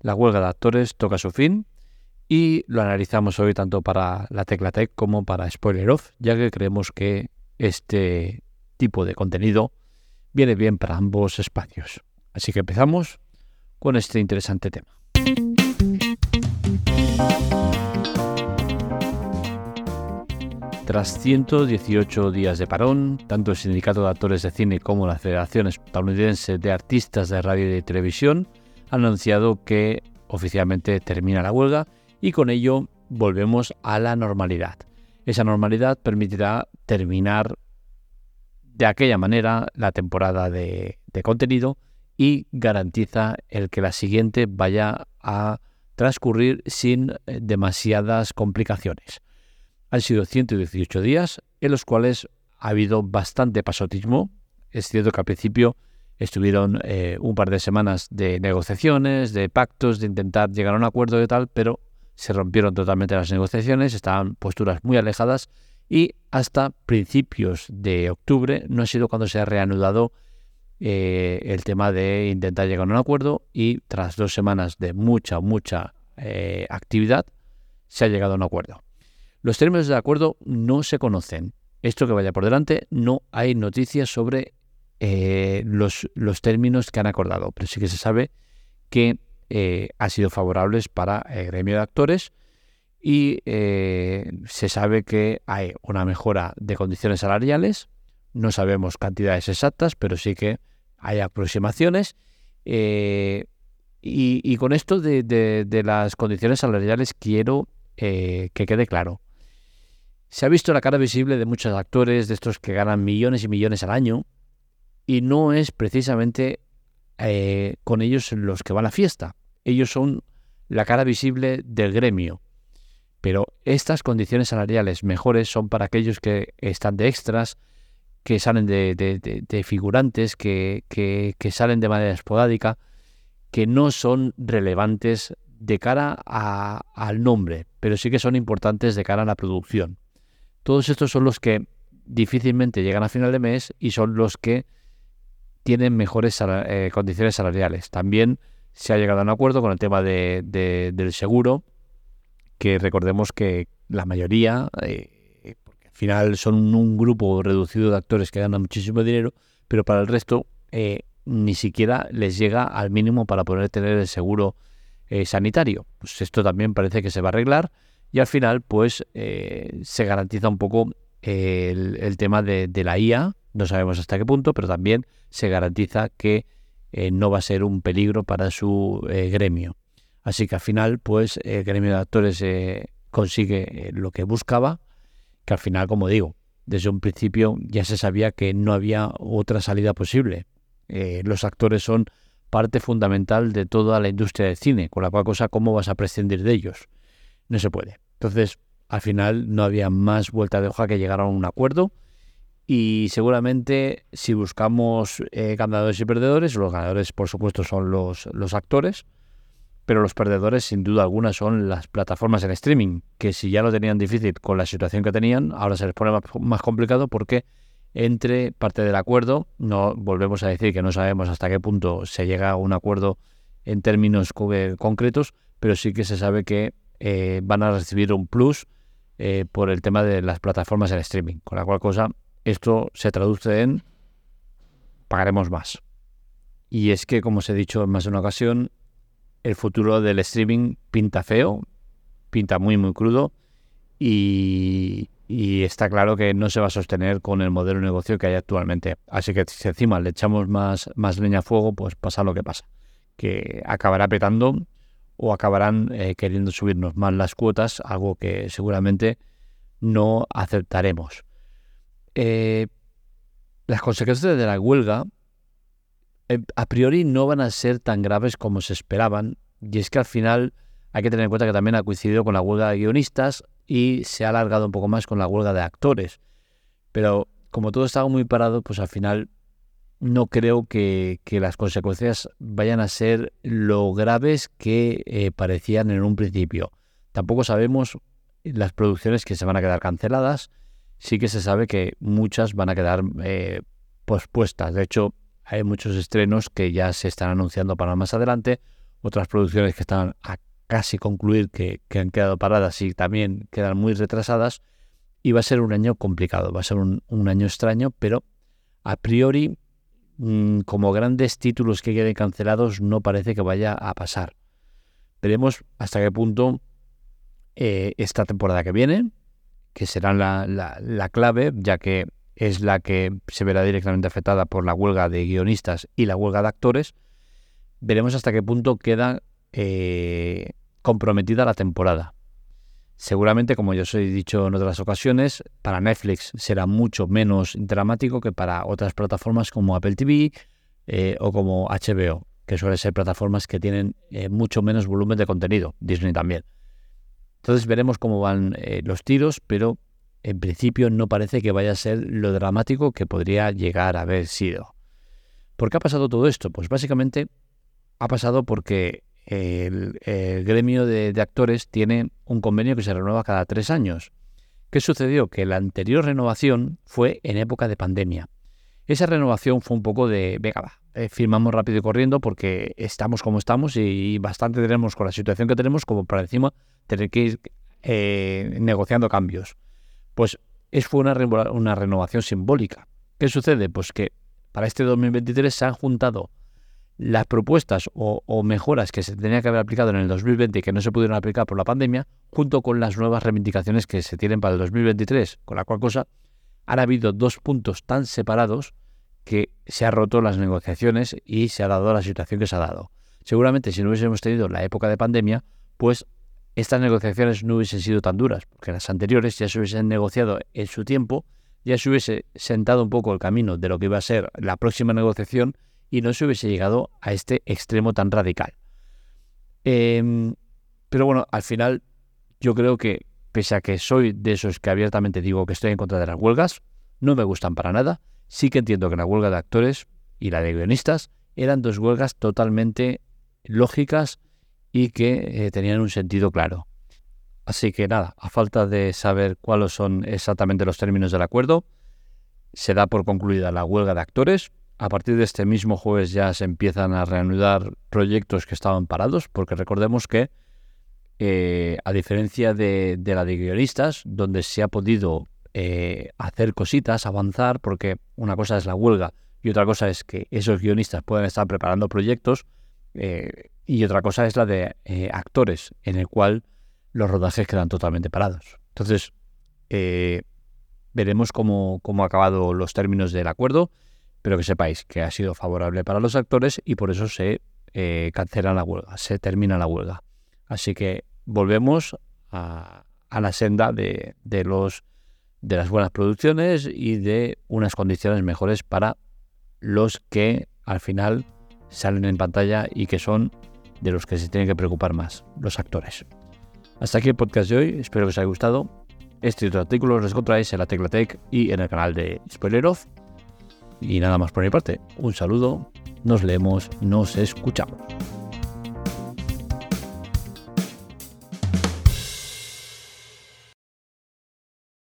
la huelga de actores toca su fin y lo analizamos hoy tanto para la Tecla Tech como para Spoiler Off, ya que creemos que este tipo de contenido viene bien para ambos espacios. Así que empezamos con este interesante tema. Tras 118 días de parón, tanto el Sindicato de Actores de Cine como la Federación Estadounidense de Artistas de Radio y Televisión han anunciado que oficialmente termina la huelga y con ello volvemos a la normalidad. Esa normalidad permitirá terminar de aquella manera la temporada de, de contenido y garantiza el que la siguiente vaya a transcurrir sin eh, demasiadas complicaciones. Han sido 118 días en los cuales ha habido bastante pasotismo. Es cierto que al principio estuvieron eh, un par de semanas de negociaciones, de pactos, de intentar llegar a un acuerdo y tal, pero se rompieron totalmente las negociaciones, estaban posturas muy alejadas y hasta principios de octubre no ha sido cuando se ha reanudado eh, el tema de intentar llegar a un acuerdo y tras dos semanas de mucha, mucha eh, actividad se ha llegado a un acuerdo. Los términos de acuerdo no se conocen. Esto que vaya por delante, no hay noticias sobre eh, los, los, términos que han acordado, pero sí que se sabe que eh, ha sido favorables para el gremio de actores y eh, se sabe que hay una mejora de condiciones salariales. No sabemos cantidades exactas, pero sí que hay aproximaciones. Y, con esto de, las condiciones salariales quiero que quede claro. Se ha visto la cara visible de muchos actores, de estos que ganan millones y millones al año, y no es precisamente eh, con ellos los que van a la fiesta. Ellos son la cara visible del gremio. Pero estas condiciones salariales mejores son para aquellos que están de extras, que salen de, figurantes, que, que, salen de manera esporádica, que no son relevantes de cara al nombre, pero sí que son importantes de cara a la producción. Todos estos son los que difícilmente llegan a final de mes y son los que tienen mejores eh, condiciones salariales. También se ha llegado a un acuerdo con el tema de, del seguro, que recordemos que la mayoría, eh, porque al final son un grupo reducido de actores que ganan muchísimo dinero, pero para el resto eh, ni siquiera les llega al mínimo para poder tener el seguro sanitario. Pues esto también parece que se va a arreglar y al final, pues se garantiza un poco el, tema de, la IA, no sabemos hasta qué punto, pero también se garantiza que eh, no va a ser un peligro para su eh, gremio. Así que al final, pues el gremio de actores consigue lo que buscaba, que al final, como digo, desde un principio ya se sabía que no había otra salida posible. los actores son parte fundamental de toda la industria del cine, con la cual cosa, ¿cómo vas a prescindir de ellos? no se puede. Entonces, al final no había más vuelta de hoja que llegar a un acuerdo y seguramente si buscamos eh, ganadores y perdedores, los ganadores por supuesto son los, los actores, pero los perdedores sin duda alguna son las plataformas en streaming, que si ya lo tenían difícil con la situación que tenían, ahora se les pone más, más complicado porque entre parte del acuerdo, no volvemos a decir que no sabemos hasta qué punto se llega a un acuerdo en términos concretos, pero sí que se sabe que eh, van a recibir un plus eh, por el tema de las plataformas en streaming. Con la cual cosa, esto se traduce en pagaremos más. Y es que, como os he dicho en más de una ocasión, el futuro del streaming pinta feo, pinta muy, muy crudo y, está claro que no se va a sostener con el modelo de negocio que hay actualmente. Así que si encima le echamos más, más leña a fuego, pues pasa lo que pasa, que acabará petando o acabarán eh, queriendo subirnos más las cuotas, algo que seguramente no aceptaremos. Eh, las consecuencias de la huelga eh, a priori no van a ser tan graves como se esperaban, y es que al final hay que tener en cuenta que también ha coincidido con la huelga de guionistas y se ha alargado un poco más con la huelga de actores. Pero como todo estaba muy parado, pues al final no creo que, las consecuencias vayan a ser lo graves que eh, parecían en un principio. Tampoco sabemos las producciones que se van a quedar canceladas. Sí que se sabe que muchas van a quedar eh, pospuestas. De hecho, hay muchos estrenos que ya se están anunciando para más adelante otras producciones que están a casi concluir que, han quedado paradas y también quedan muy retrasadas. Y va a ser un año complicado, va a ser un, año extraño, pero a priori, mm, como grandes títulos que queden cancelados, no parece que vaya a pasar. Veremos hasta qué punto eh, esta temporada que viene, que será la, la, clave, ya que es la que se verá directamente afectada por la huelga de guionistas y la huelga de actores, veremos hasta qué punto queda eh, comprometida la temporada. Seguramente, como yo os he dicho en otras ocasiones, para Netflix será mucho menos dramático que para otras plataformas como Apple TV eh, o como HBO, que suelen ser plataformas que tienen eh, mucho menos volumen de contenido, Disney también. Entonces veremos cómo van los tiros, pero en principio no parece que vaya a ser lo dramático que podría llegar a haber sido. ¿Por qué ha pasado todo esto? Pues básicamente ha pasado porque el, gremio de, actores tiene un convenio que se renueva cada tres años. ¿Qué sucedió? Que la anterior renovación fue en época de pandemia. Esa renovación fue un poco de, venga, va, eh, firmamos rápido y corriendo porque estamos como estamos y, bastante tenemos con la situación que tenemos como para encima tener que ir eh, negociando cambios. Pues es, fue una, una renovación simbólica. ¿Qué sucede? Pues que para este 2023 se han juntado las propuestas o, mejoras que se tenían que haber aplicado en el 2020 y que no se pudieron aplicar por la pandemia, junto con las nuevas reivindicaciones que se tienen para el 2023, con la cual cosa han habido dos puntos tan separados que se han roto las negociaciones y se ha dado la situación que se ha dado. Seguramente si no hubiésemos tenido la época de pandemia, pues estas negociaciones no hubiesen sido tan duras, porque las anteriores ya se hubiesen negociado en su tiempo, ya se hubiese sentado un poco el camino de lo que iba a ser la próxima negociación y no se hubiese llegado a este extremo tan radical. Em, pero bueno, al final yo creo que, pese a que soy de esos que abiertamente digo que estoy en contra de las huelgas, no me gustan para nada. Sí que entiendo que la huelga de actores y la de guionistas eran dos huelgas totalmente lógicas y que eh, tenían un sentido claro. Así que nada, a falta de saber cuáles son exactamente los términos del acuerdo, se da por concluida la huelga de actores a partir de este mismo jueves ya se empiezan a reanudar proyectos que estaban parados, porque recordemos que, eh, a diferencia de, la de guionistas, donde se ha podido eh, hacer cositas, avanzar, porque una cosa es la huelga y otra cosa es que esos guionistas puedan estar preparando proyectos, eh, y otra cosa es la de actores, en el cual los rodajes quedan totalmente parados. Entonces, veremos cómo, cómo han acabado los términos del acuerdo pero que sepáis que ha sido favorable para los actores y por eso se eh, cancela la huelga, se termina la huelga. Así que volvemos a, la senda de, los, de las buenas producciones y de unas condiciones mejores para los que al final salen en pantalla y que son de los que se tienen que preocupar más, los actores. Hasta aquí el podcast de hoy, espero que os haya gustado. Este y otro artículo los encontráis en la Teclatec y en el canal de Spoiler Off. Y nada más por mi parte, un saludo, nos leemos, nos escuchamos.